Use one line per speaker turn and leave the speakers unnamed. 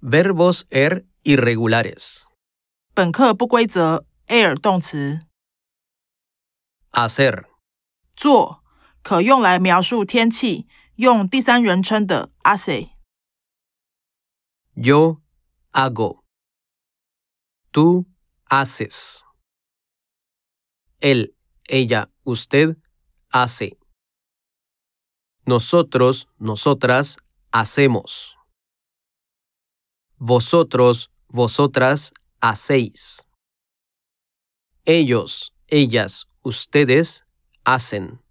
Verbos er irregulares.
本课不规则 air 动词
Hacer.
做，可用来描述天气，用第三人称的 hace。
Yo hago. Tú haces. Él, ella, usted hace. Nosotros, nosotras hacemos. Vosotros, vosotras hacéis. Ellos, ellas, ustedes hacen.